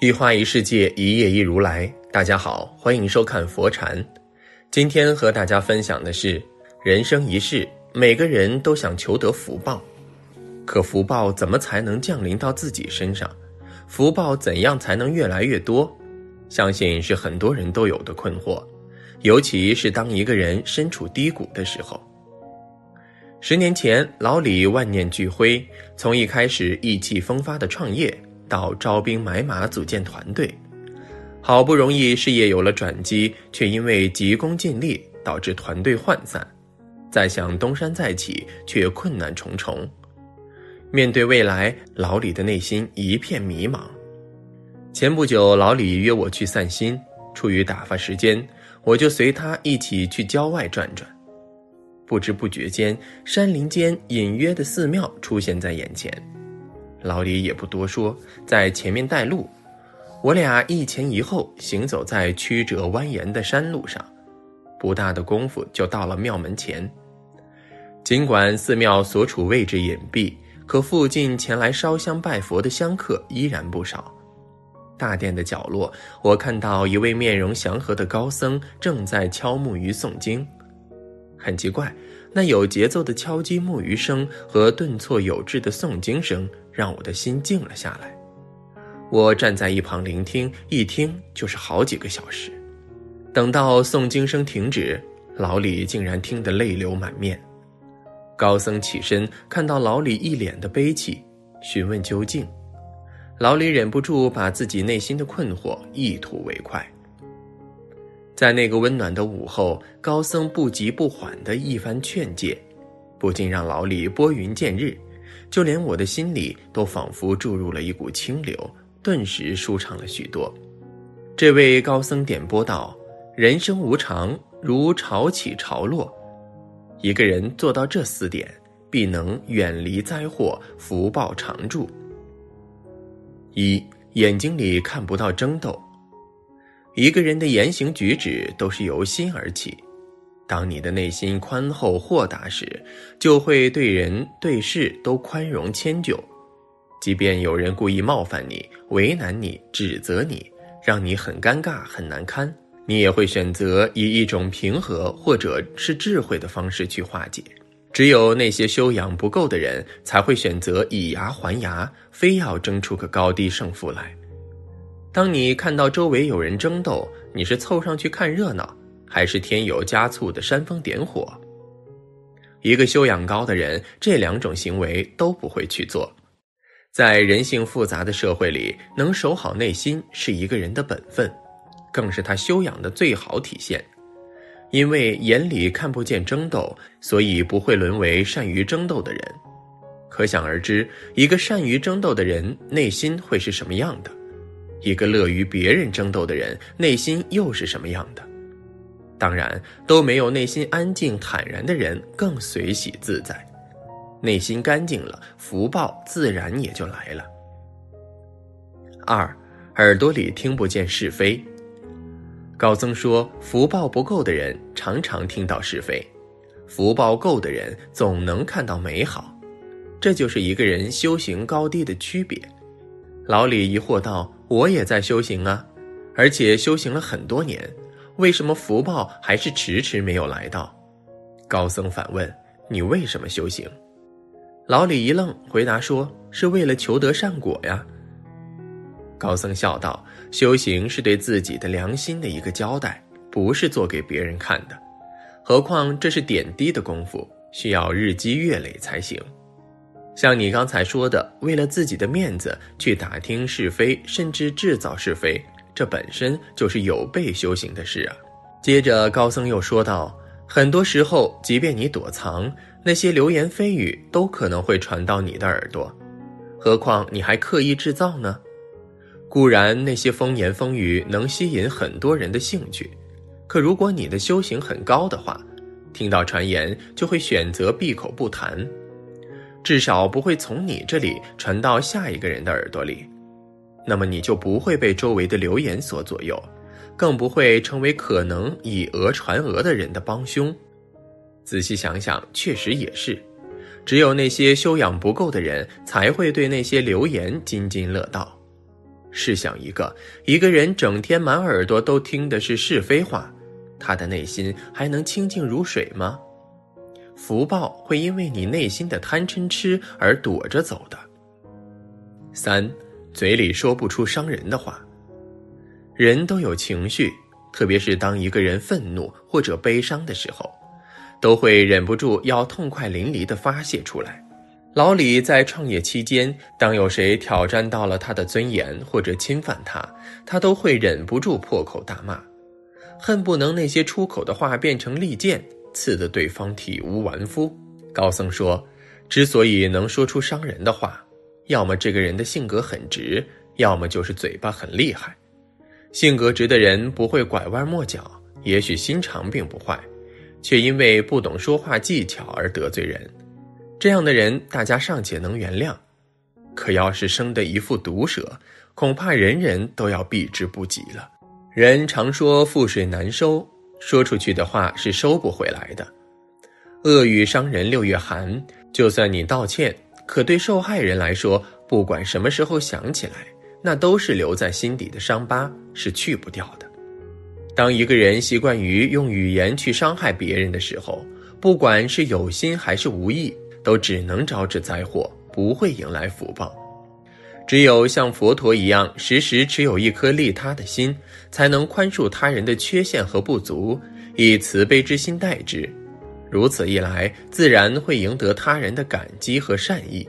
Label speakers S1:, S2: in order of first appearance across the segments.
S1: 一花一世界，一叶一如来。大家好，欢迎收看佛禅。今天和大家分享的是：人生一世，每个人都想求得福报，可福报怎么才能降临到自己身上？福报怎样才能越来越多？相信是很多人都有的困惑，尤其是当一个人身处低谷的时候。十年前，老李万念俱灰，从一开始意气风发的创业。到招兵买马组建团队，好不容易事业有了转机，却因为急功近利导致团队涣散。再想东山再起，却困难重重。面对未来，老李的内心一片迷茫。前不久，老李约我去散心，出于打发时间，我就随他一起去郊外转转。不知不觉间，山林间隐约的寺庙出现在眼前。老李也不多说，在前面带路，我俩一前一后行走在曲折蜿蜒的山路上，不大的功夫就到了庙门前。尽管寺庙所处位置隐蔽，可附近前来烧香拜佛的香客依然不少。大殿的角落，我看到一位面容祥和的高僧正在敲木鱼诵经。很奇怪，那有节奏的敲击木鱼声和顿挫有致的诵经声。让我的心静了下来，我站在一旁聆听，一听就是好几个小时。等到诵经声停止，老李竟然听得泪流满面。高僧起身，看到老李一脸的悲戚，询问究竟。老李忍不住把自己内心的困惑一吐为快。在那个温暖的午后，高僧不急不缓的一番劝诫，不禁让老李拨云见日。就连我的心里都仿佛注入了一股清流，顿时舒畅了许多。这位高僧点拨道：“人生无常，如潮起潮落。一个人做到这四点，必能远离灾祸，福报常驻。一眼睛里看不到争斗，一个人的言行举止都是由心而起。”当你的内心宽厚豁达时，就会对人对事都宽容迁就。即便有人故意冒犯你、为难你、指责你，让你很尴尬、很难堪，你也会选择以一种平和或者是智慧的方式去化解。只有那些修养不够的人，才会选择以牙还牙，非要争出个高低胜负来。当你看到周围有人争斗，你是凑上去看热闹。还是添油加醋的煽风点火。一个修养高的人，这两种行为都不会去做。在人性复杂的社会里，能守好内心是一个人的本分，更是他修养的最好体现。因为眼里看不见争斗，所以不会沦为善于争斗的人。可想而知，一个善于争斗的人内心会是什么样的？一个乐于别人争斗的人内心又是什么样的？当然都没有内心安静坦然的人更随喜自在，内心干净了，福报自然也就来了。二，耳朵里听不见是非。高僧说，福报不够的人常常听到是非，福报够的人总能看到美好，这就是一个人修行高低的区别。老李疑惑道：“我也在修行啊，而且修行了很多年。”为什么福报还是迟迟没有来到？高僧反问：“你为什么修行？”老李一愣，回答说：“是为了求得善果呀。”高僧笑道：“修行是对自己的良心的一个交代，不是做给别人看的。何况这是点滴的功夫，需要日积月累才行。像你刚才说的，为了自己的面子去打听是非，甚至制造是非。”这本身就是有悖修行的事啊！接着高僧又说道：“很多时候，即便你躲藏，那些流言蜚语都可能会传到你的耳朵，何况你还刻意制造呢？固然那些风言风语能吸引很多人的兴趣，可如果你的修行很高的话，听到传言就会选择闭口不谈，至少不会从你这里传到下一个人的耳朵里。”那么你就不会被周围的流言所左右，更不会成为可能以讹传讹的人的帮凶。仔细想想，确实也是，只有那些修养不够的人才会对那些流言津津乐道。试想一个，一个人整天满耳朵都听的是是非话，他的内心还能清净如水吗？福报会因为你内心的贪嗔痴而躲着走的。三，嘴里说不出伤人的话。人都有情绪，特别是当一个人愤怒或者悲伤的时候，都会忍不住要痛快淋漓的发泄出来。老李在创业期间，当有谁挑战到了他的尊严或者侵犯他，他都会忍不住破口大骂，恨不能那些出口的话变成利剑，刺得对方体无完肤。高僧说，之所以能说出伤人的话，要么这个人的性格很直，要么就是嘴巴很厉害。性格直的人不会拐弯抹角，也许心肠并不坏，却因为不懂说话技巧而得罪人。这样的人，大家尚且能原谅，可要是生的一副毒舌，恐怕人人都要避之不及了。人常说覆水难收，说出去的话是收不回来的。恶语伤人六月寒，就算你道歉，可对受害人来说，不管什么时候想起来，那都是留在心底的伤疤，是去不掉的。当一个人习惯于用语言去伤害别人的时候，不管是有心还是无意。都只能招致灾祸，不会迎来福报。只有像佛陀一样，时时持有一颗利他的心，才能宽恕他人的缺陷和不足，以慈悲之心待之。如此一来，自然会赢得他人的感激和善意。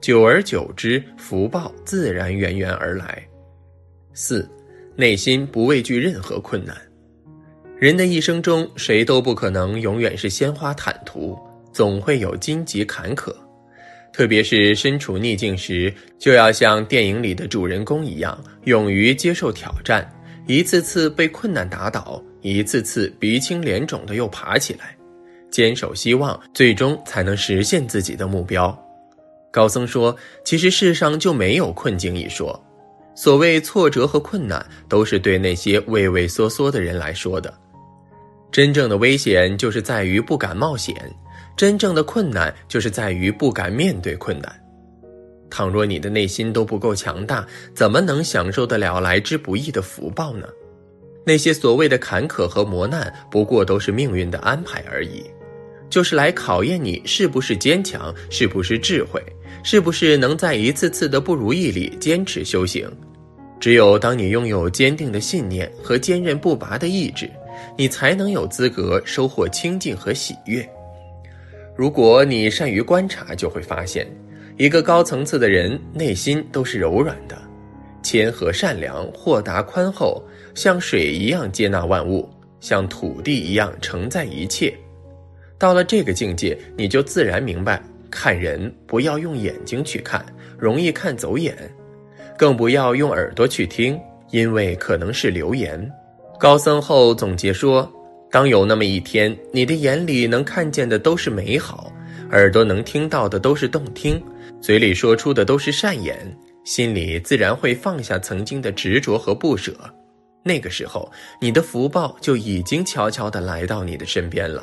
S1: 久而久之，福报自然源源而来。四，内心不畏惧任何困难。人的一生中，谁都不可能永远是鲜花坦途。总会有荆棘坎坷，特别是身处逆境时，就要像电影里的主人公一样，勇于接受挑战，一次次被困难打倒，一次次鼻青脸肿的又爬起来，坚守希望，最终才能实现自己的目标。高僧说：“其实世上就没有困境一说，所谓挫折和困难，都是对那些畏畏缩缩的人来说的。真正的危险就是在于不敢冒险。”真正的困难就是在于不敢面对困难。倘若你的内心都不够强大，怎么能享受得了来之不易的福报呢？那些所谓的坎坷和磨难，不过都是命运的安排而已，就是来考验你是不是坚强，是不是智慧，是不是能在一次次的不如意里坚持修行。只有当你拥有坚定的信念和坚韧不拔的意志，你才能有资格收获清净和喜悦。如果你善于观察，就会发现，一个高层次的人内心都是柔软的，谦和善良、豁达宽厚，像水一样接纳万物，像土地一样承载一切。到了这个境界，你就自然明白，看人不要用眼睛去看，容易看走眼；更不要用耳朵去听，因为可能是流言。高僧后总结说。当有那么一天，你的眼里能看见的都是美好，耳朵能听到的都是动听，嘴里说出的都是善言，心里自然会放下曾经的执着和不舍。那个时候，你的福报就已经悄悄地来到你的身边了。